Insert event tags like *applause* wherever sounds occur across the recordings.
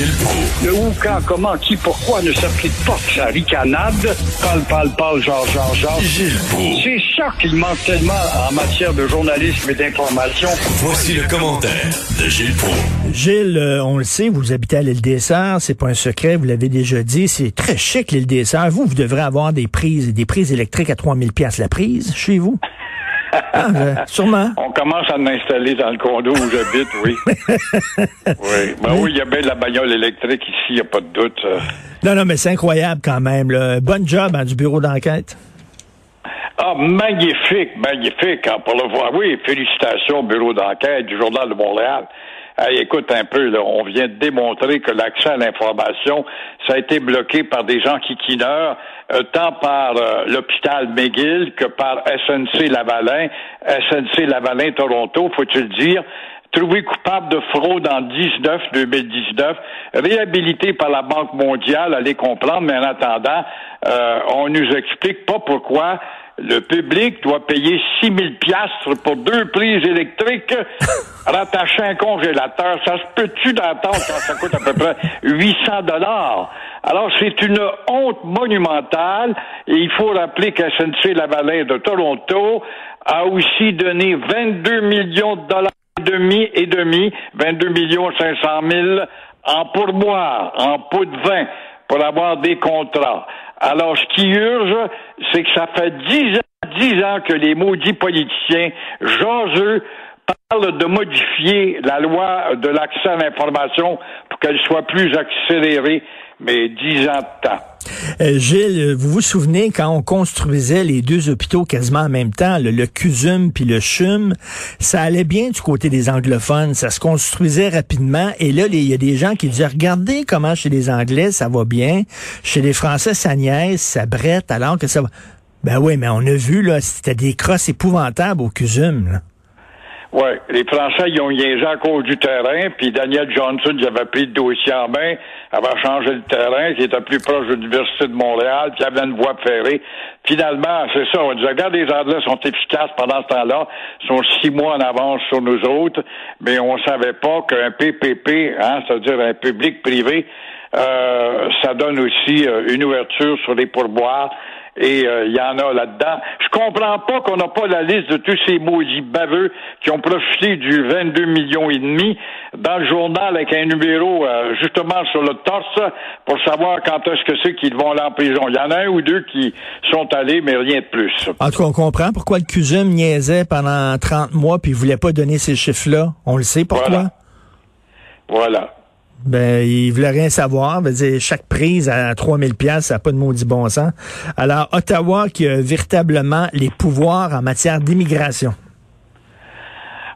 Gilles Proulx. Le où, quand, comment, qui, pourquoi ne s'applique pas que sa ricanade? Parle, parle, parle, genre, genre, genre. Gilles Proulx. C'est ça qu'il manque tellement en matière de journalisme et d'information. Voici le commentaire de Gilles Proulx. Gilles, euh, on le sait, vous habitez à l'île des Sœurs, c'est pas un secret, vous l'avez déjà dit, c'est très chic l'île des Sœurs. Vous, vous devrez avoir des prises, des prises électriques à 3000 pièces la prise chez vous. Ah, euh, sûrement. *laughs* On commence à l'installer dans le condo où j'habite, oui. *laughs* oui. Ben oui, il y a bien de la bagnole électrique ici, il n'y a pas de doute. euh. Non, non, mais c'est incroyable quand même. Là. Bonne job hein, du bureau d'enquête. Ah, magnifique, magnifique. hein, pour le voir. Oui, félicitations au bureau d'enquête du Journal de Montréal. Hey, écoute un peu, là, on vient de démontrer que l'accès à l'information, ça a été bloqué par des gens qui quineurs, tant par euh, l'hôpital McGill que par SNC Lavalin, SNC Lavalin Toronto, faut-il dire, trouvé coupable de fraude en 19, 2019, réhabilité par la Banque mondiale, allez comprendre, mais en attendant, euh, on nous explique pas pourquoi le public doit payer 6 000 piastres pour deux prises électriques *laughs* rattachées à un congélateur. Ça se peut-tu d'entendre quand ça coûte à peu près 800 dollars? Alors, c'est une honte monumentale et il faut rappeler que SNC Lavalin de Toronto a aussi donné 22 millions de dollars demi et demi, 22 millions 500 000 en pourboire, en pot de vin pour avoir des contrats. Alors, ce qui urge, c'est que ça fait dix ans, que les maudits politiciens jaseux parlent de modifier la loi de l'accès à l'information pour qu'elle soit plus accélérée, mais dix ans de temps. Euh, Gilles, vous vous souvenez quand on construisait les deux hôpitaux quasiment en même temps, le, le CUSUM puis le CHUM, ça allait bien du côté des anglophones, ça se construisait rapidement et là, il y a des gens qui disaient, regardez comment chez les Anglais ça va bien, chez les Français ça niaise, ça brette, alors que ça va... Ben oui, mais on a vu, là, c'était des crosses épouvantables au CUSUM. Oui, les Français, ils ont niaisé à cause du terrain, puis Daniel Johnson, il avait pris le dossier en main, avait changé le terrain, qui était plus proche de l'Université de Montréal, puis il avait une voie ferrée. Finalement, c'est ça, on disait, regarde, les Anglais sont efficaces pendant ce temps-là, sont six mois en avance sur nous autres, mais on savait pas qu'un PPP, hein, c'est-à-dire un public-privé, euh, ça donne aussi euh, une ouverture sur les pourboires et euh, il y en a là-dedans. Je comprends pas qu'on n'a pas la liste de tous ces maudits baveux qui ont profité du 22 millions et demi dans le journal avec un numéro euh, justement sur le torse pour savoir quand est-ce que c'est qu'ils vont aller en prison. Il y en a un ou deux qui sont allés, mais rien de plus. En tout cas, on comprend pourquoi le CUSUM niaisait pendant 30 mois puis il voulait pas donner ces chiffres-là. On le sait pourquoi. Voilà. Voilà. Ben, il voulait rien savoir. Dire, chaque prise à 3000 pièces, ça n'a pas de maudit bon sens. Alors, Ottawa qui a véritablement les pouvoirs en matière d'immigration.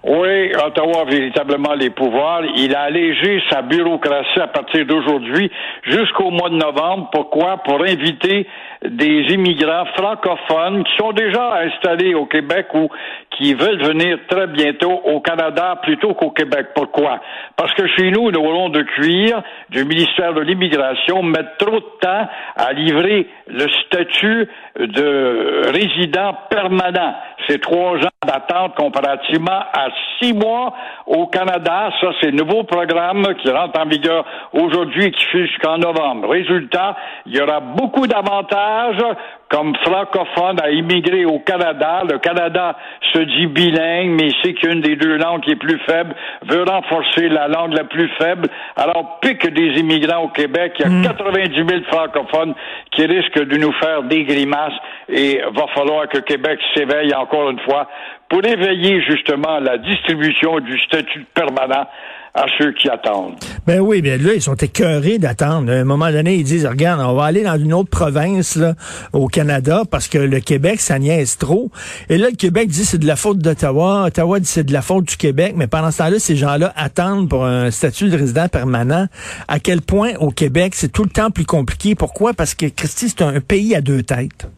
Oui, Ottawa a véritablement les pouvoirs. Il a allégé sa bureaucratie à partir d'aujourd'hui jusqu'au mois de novembre. Pourquoi? Pour inviter des immigrants francophones qui sont déjà installés au Québec ou qui veulent venir très bientôt au Canada plutôt qu'au Québec. Pourquoi? Parce que chez nous, nos ronds de cuir du ministère de l'Immigration mettent trop de temps à livrer le statut de résident permanent. C'est trois ans d'attente comparativement à six mois au Canada. Ça, c'est le nouveau programme qui rentre en vigueur aujourd'hui et qui fait jusqu'en novembre. Résultat, il y aura beaucoup d'avantages comme francophone à immigrer au Canada. Le Canada se dit bilingue, mais c'est qu'une des deux langues qui est plus faible, veut renforcer la langue la plus faible. Alors, pique des immigrants au Québec. Il y a 90 000 francophones qui risquent de nous faire des grimaces et va falloir que Québec s'éveille encore une fois pour éveiller justement la distribution du statut permanent à ceux qui attendent. Ben oui, bien là, ils sont écœurés d'attendre. À un moment donné, ils disent, regarde, on va aller dans une autre province là, au Canada parce que le Québec, ça niaise trop. Et là, le Québec dit c'est de la faute d'Ottawa. Ottawa dit c'est de la faute du Québec. Mais pendant ce temps-là, ces gens-là attendent pour un statut de résident permanent. À quel point au Québec, c'est tout le temps plus compliqué. Pourquoi? Parce que, Christy, c'est un pays à deux têtes.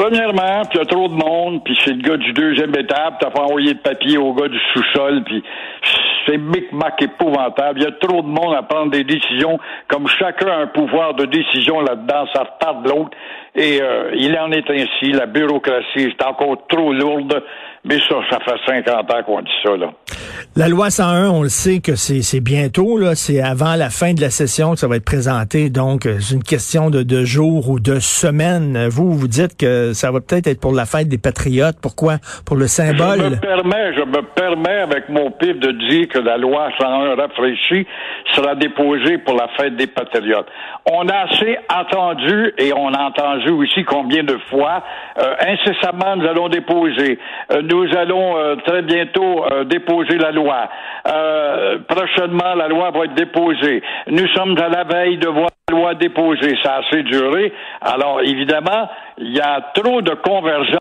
Premièrement, puis il y a trop de monde, puis c'est le gars du deuxième étape, t'as pas envoyé de papier au gars du sous-sol, puis c'est micmac épouvantable. Il y a trop de monde à prendre des décisions, comme chacun a un pouvoir de décision là-dedans, ça retarde l'autre. Et euh, il en est ainsi. La bureaucratie est encore trop lourde. Mais ça, ça fait 50 ans qu'on dit ça, là. La loi 101, on le sait que c'est bientôt, là, c'est avant la fin de la session que ça va être présenté, donc euh, c'est une question de, de jours ou de semaines. Vous, vous dites que ça va peut-être être pour la fête des patriotes. Pourquoi? Pour le symbole? Je me permets, je me permets avec mon pif de dire que la loi 101 rafraîchie sera déposée pour la fête des patriotes. On a assez attendu et on a entendu aussi combien de fois euh, incessamment nous allons déposer. Euh, nous allons euh, très bientôt déposer la loi. prochainement, la loi va être déposée. Nous sommes à la veille de voir la loi déposée. Ça a assez duré. Alors, évidemment, il y a trop de convergence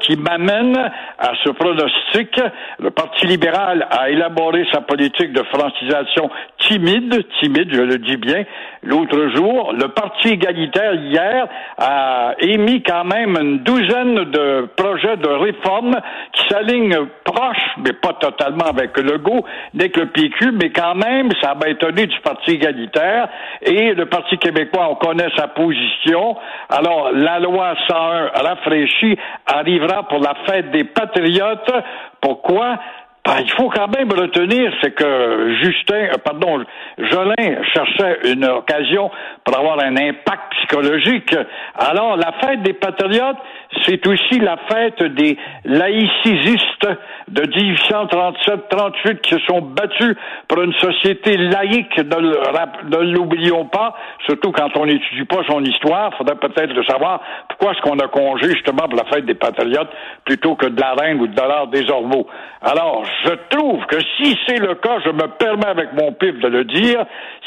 qui m'amène à ce pronostic. Le Parti libéral a élaboré sa politique de francisation timide, timide, je le dis bien, l'autre jour. Le Parti égalitaire, hier, a émis quand même une douzaine de projets de réforme qui s'alignent proches, mais pas totalement avec le GO, avec le PQ, mais quand même, ça m'a étonné du Parti égalitaire. Et le Parti québécois, on connaît sa position. Alors, la loi 101 rafraîchie arrivera pour la fête des patriotes. Pourquoi? Ben, il faut quand même retenir, c'est que Justin, euh, pardon, Jolin cherchait une occasion pour avoir un impact psychologique. Alors, la fête des patriotes, c'est aussi la fête des laïcistes de 1837-38 qui se sont battus pour une société laïque, ne l'oublions pas, surtout quand on n'étudie pas son histoire, faudrait peut-être le savoir, pourquoi est-ce qu'on a congé justement pour la fête des patriotes plutôt que de la reine ou de l'art des ormeaux. Alors, je trouve que si c'est le cas, je me permets avec mon pif de le dire,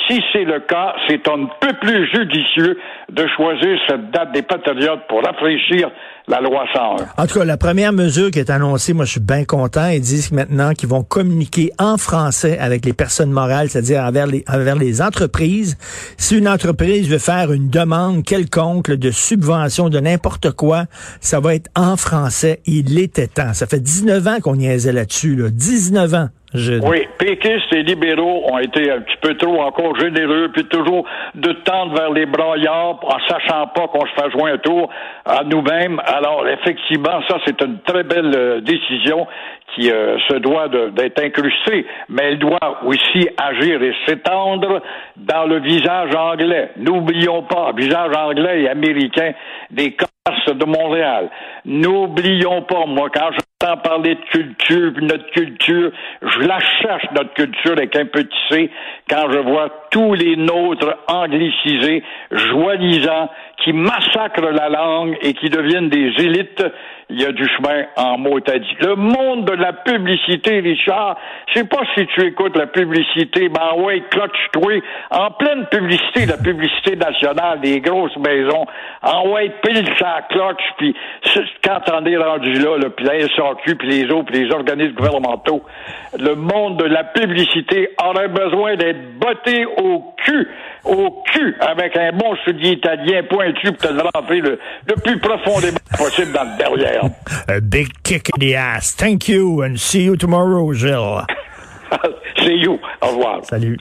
si c'est le cas, c'est un peu plus judicieux de choisir cette date des patriotes pour rafraîchir la loi 101. En tout cas, la première mesure qui est annoncée, moi je suis bien content, ils disent maintenant qu'ils vont communiquer en français avec les personnes morales, c'est-à-dire envers les, les entreprises. Si une entreprise veut faire une demande quelconque de subvention de n'importe quoi, ça va être en français. Il était temps. Ça fait 19 ans qu'on niaisait là-dessus, là. 19 ans. Oui, péquistes et libéraux ont été un petit peu trop encore généreux, puis toujours de tendre vers les braillards en sachant pas qu'on se fait jouer un tour à nous-mêmes. Alors, effectivement, ça, c'est une très belle euh, décision qui euh, se doit d'être incrustée, mais elle doit aussi agir et s'étendre dans le visage anglais. N'oublions pas, visage anglais et américain des commerces de Montréal. N'oublions pas, moi, quand je Tant parler de culture, notre culture, je la cherche, notre culture, avec un petit C, quand je vois tous les nôtres anglicisés, joalisants, qui massacrent la langue et qui deviennent des élites, il y a du chemin en mot dit. Le monde de la publicité, Richard, je sais pas si tu écoutes la publicité, ben ouais, cloche-toi, en pleine publicité, la publicité nationale, des grosses maisons, en ouais, pile sa cloche, puis quand on est rendu là, là puis la SAQ, puis les autres, puis les organismes gouvernementaux, le monde de la publicité aurait besoin d'être botté au cul, au cul, avec un bon soulier italien pointu pour te le rentrer le, le plus profondément possible dans le derrière. *laughs* A big kick in the ass. Thank you and see you tomorrow, Gilles. *laughs* see you. Au revoir. Salut.